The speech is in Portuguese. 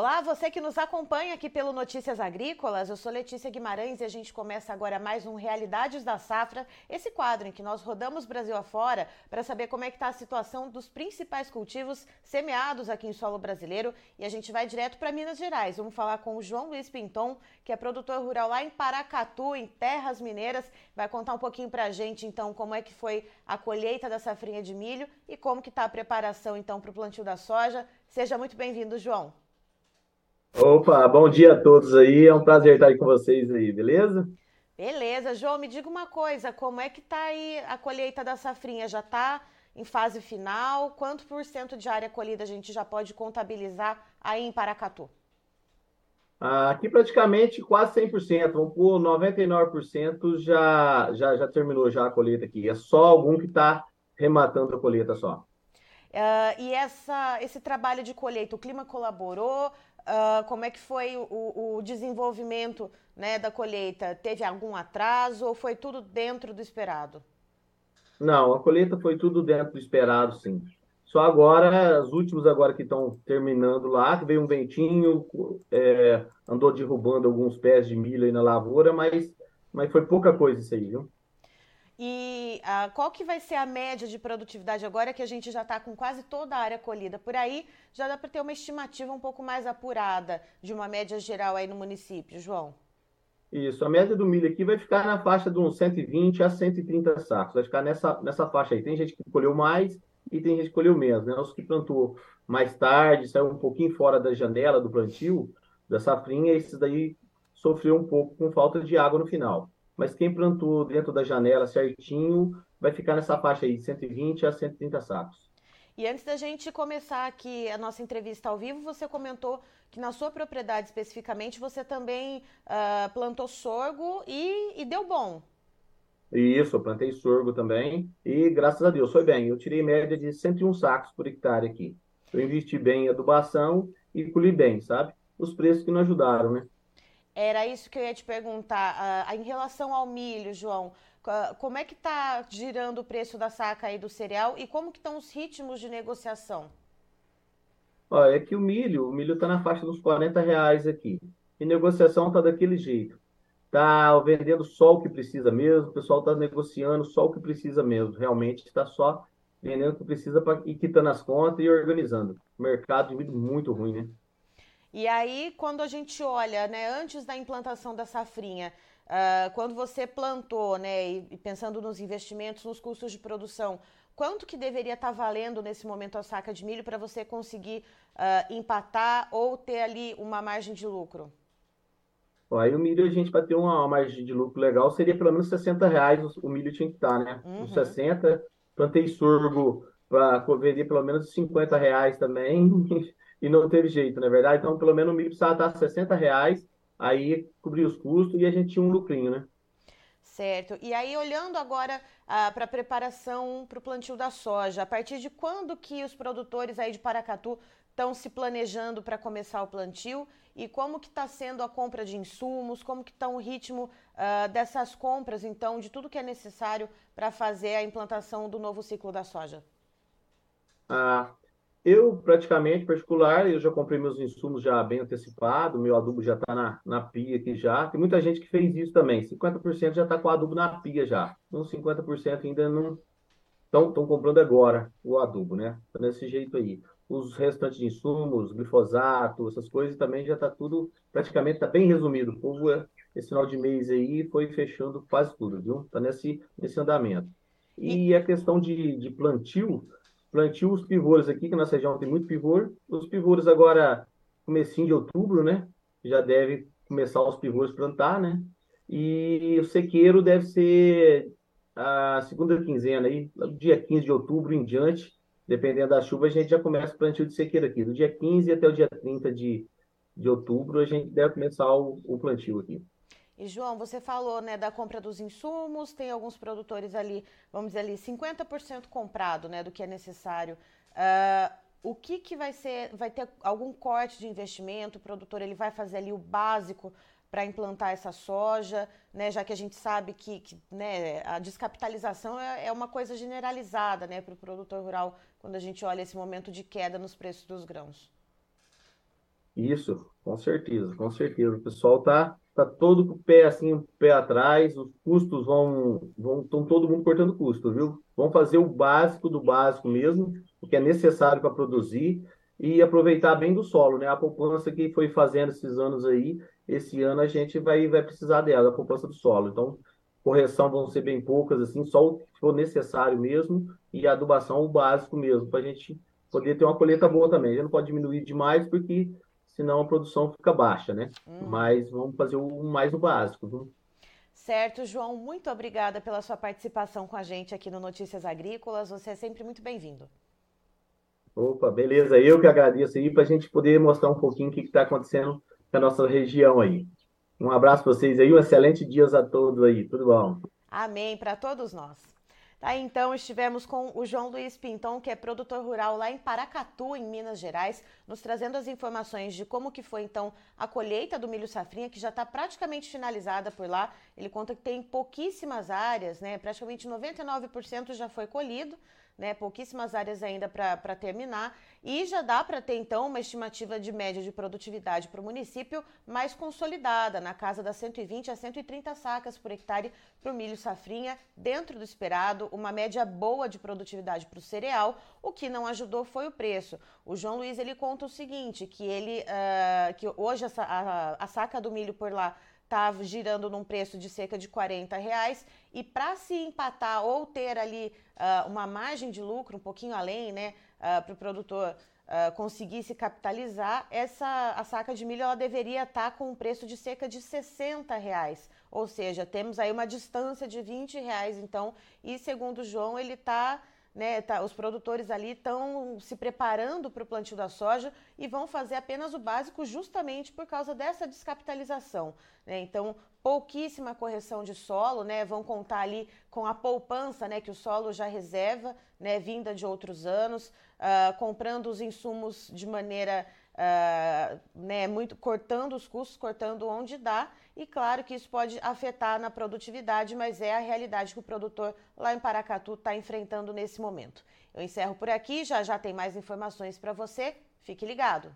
Olá, você que nos acompanha aqui pelo Notícias Agrícolas. Eu sou Letícia Guimarães e a gente começa agora mais um Realidades da Safra, esse quadro em que nós rodamos Brasil afora para saber como é que está a situação dos principais cultivos semeados aqui em solo brasileiro. E a gente vai direto para Minas Gerais. Vamos falar com o João Luiz Pinton, que é produtor rural lá em Paracatu, em Terras Mineiras. Vai contar um pouquinho para a gente, então, como é que foi a colheita da safrinha de milho e como que está a preparação, então, para o plantio da soja. Seja muito bem-vindo, João. Opa, bom dia a todos aí. É um prazer estar aí com vocês aí, beleza? Beleza, João, me diga uma coisa, como é que tá aí a colheita da safrinha? Já está em fase final? Quanto por cento de área colhida a gente já pode contabilizar aí em Paracatu? Aqui praticamente quase 100%, vamos por 99% já, já, já terminou já a colheita aqui. É só algum que está rematando a colheita só. Uh, e essa, esse trabalho de colheita, o clima colaborou? Como é que foi o, o desenvolvimento né, da colheita? Teve algum atraso ou foi tudo dentro do esperado? Não, a colheita foi tudo dentro do esperado, sim. Só agora, os últimos agora que estão terminando lá, veio um ventinho, é, andou derrubando alguns pés de milho aí na lavoura, mas, mas foi pouca coisa isso aí, viu? E uh, qual que vai ser a média de produtividade agora que a gente já está com quase toda a área colhida por aí? Já dá para ter uma estimativa um pouco mais apurada de uma média geral aí no município, João? Isso, a média do milho aqui vai ficar na faixa de uns 120 a 130 sacos. Vai ficar nessa, nessa faixa aí. Tem gente que colheu mais e tem gente que colheu menos. Né? Os que plantou mais tarde, saiu um pouquinho fora da janela do plantio, da safrinha, esses daí sofreu um pouco com falta de água no final mas quem plantou dentro da janela certinho vai ficar nessa faixa aí, 120 a 130 sacos. E antes da gente começar aqui a nossa entrevista ao vivo, você comentou que na sua propriedade especificamente você também uh, plantou sorgo e, e, deu bom. Isso, eu plantei sorgo também e graças a Deus foi bem. Eu tirei média de 101 sacos por hectare aqui. Eu investi bem em adubação e colhi bem, sabe? Os preços que não ajudaram, né? Era isso que eu ia te perguntar. Uh, em relação ao milho, João, uh, como é que está girando o preço da saca aí do cereal e como que estão os ritmos de negociação? Olha, é que o milho, o milho está na faixa dos 40 reais aqui. E negociação está daquele jeito. Está vendendo só o que precisa mesmo, o pessoal está negociando só o que precisa mesmo. Realmente está só vendendo o que precisa pra, e quitando as contas e organizando. Mercado de milho muito ruim, né? E aí, quando a gente olha, né, antes da implantação da safrinha, uh, quando você plantou, né, e, pensando nos investimentos, nos custos de produção, quanto que deveria estar tá valendo nesse momento a saca de milho para você conseguir uh, empatar ou ter ali uma margem de lucro? Aí o milho, a gente para ter uma, uma, margem de lucro legal, seria pelo menos 60 reais o, o milho tinha que estar, tá, né? Uhum. Uns 60, plantei sorgo para vender pelo menos 50 reais também. e não teve jeito, na é verdade? Então, pelo menos o milho precisava estar 60 reais, aí cobrir os custos e a gente tinha um lucrinho, né? Certo. E aí, olhando agora ah, para a preparação para o plantio da soja, a partir de quando que os produtores aí de Paracatu estão se planejando para começar o plantio e como que está sendo a compra de insumos, como que está o ritmo ah, dessas compras, então, de tudo que é necessário para fazer a implantação do novo ciclo da soja? Ah, eu, praticamente, particular, eu já comprei meus insumos já bem antecipado, meu adubo já está na, na pia aqui já. Tem muita gente que fez isso também. 50% já está com o adubo na pia já. Uns 50% ainda não estão comprando agora o adubo, né? Tá desse jeito aí. Os restantes de insumos, glifosato, essas coisas também já está tudo, praticamente está bem resumido. O povo, esse final de mês aí, foi fechando quase tudo, viu? Está nesse, nesse andamento. E a questão de, de plantio, plantio os pivôs aqui, que nossa região tem muito pivô. Os pivôs agora, comecinho de outubro, né? Já deve começar os pivôs plantar, né? E o sequeiro deve ser a segunda quinzena aí, dia 15 de outubro em diante, dependendo da chuva, a gente já começa o plantio de sequeiro aqui. Do dia 15 até o dia 30 de, de outubro, a gente deve começar o, o plantio aqui. E João, você falou né, da compra dos insumos, tem alguns produtores ali, vamos dizer ali, 50% comprado né, do que é necessário. Uh, o que, que vai ser? Vai ter algum corte de investimento? O produtor ele vai fazer ali o básico para implantar essa soja, né, já que a gente sabe que, que né, a descapitalização é, é, uma coisa generalizada né, para o produtor rural quando a gente olha esse momento de queda nos preços dos grãos. Isso, com certeza, com certeza. O pessoal tá, tá todo com o pé assim, o pé atrás, os custos vão, vão, estão todo mundo cortando custo, viu? Vão fazer o básico do básico mesmo, o que é necessário para produzir e aproveitar bem do solo, né? A poupança que foi fazendo esses anos aí, esse ano a gente vai, vai precisar dela, a poupança do solo. Então, correção vão ser bem poucas, assim, só o que for necessário mesmo, e adubação o básico mesmo, para a gente poder ter uma colheita boa também. A gente não pode diminuir demais, porque senão a produção fica baixa, né? Hum. Mas vamos fazer o mais o básico. Viu? Certo, João, muito obrigada pela sua participação com a gente aqui no Notícias Agrícolas. Você é sempre muito bem-vindo. Opa, beleza. Eu que agradeço aí para a gente poder mostrar um pouquinho o que está acontecendo na nossa região aí. Um abraço para vocês aí, um excelente dia a todos aí. Tudo bom? Amém para todos nós. Tá, então estivemos com o João Luiz Pinton, que é produtor rural lá em Paracatu, em Minas Gerais, nos trazendo as informações de como que foi então a colheita do milho safrinha, que já está praticamente finalizada por lá. Ele conta que tem pouquíssimas áreas, né? Praticamente 99% já foi colhido né? Pouquíssimas áreas ainda para terminar. E já dá para ter, então, uma estimativa de média de produtividade para o município mais consolidada, na casa das 120 a 130 sacas por hectare para o milho safrinha, dentro do esperado, uma média boa de produtividade para o cereal. O que não ajudou foi o preço. O João Luiz ele conta o seguinte: que ele uh, que hoje a, a, a saca do milho por lá está girando num preço de cerca de 40 reais e para se empatar ou ter ali uh, uma margem de lucro um pouquinho além, né, uh, para o produtor uh, conseguir se capitalizar, essa a saca de milho ela deveria estar com um preço de cerca de 60 reais, ou seja, temos aí uma distância de 20 reais, então, e segundo o João ele está né, tá, os produtores ali estão se preparando para o plantio da soja e vão fazer apenas o básico justamente por causa dessa descapitalização. Né? Então, pouquíssima correção de solo, né? Vão contar ali com a poupança, né? Que o solo já reserva, né? Vinda de outros anos, uh, comprando os insumos de maneira Uh, né, muito cortando os custos, cortando onde dá, e claro que isso pode afetar na produtividade, mas é a realidade que o produtor lá em Paracatu está enfrentando nesse momento. Eu encerro por aqui, já já tem mais informações para você, fique ligado.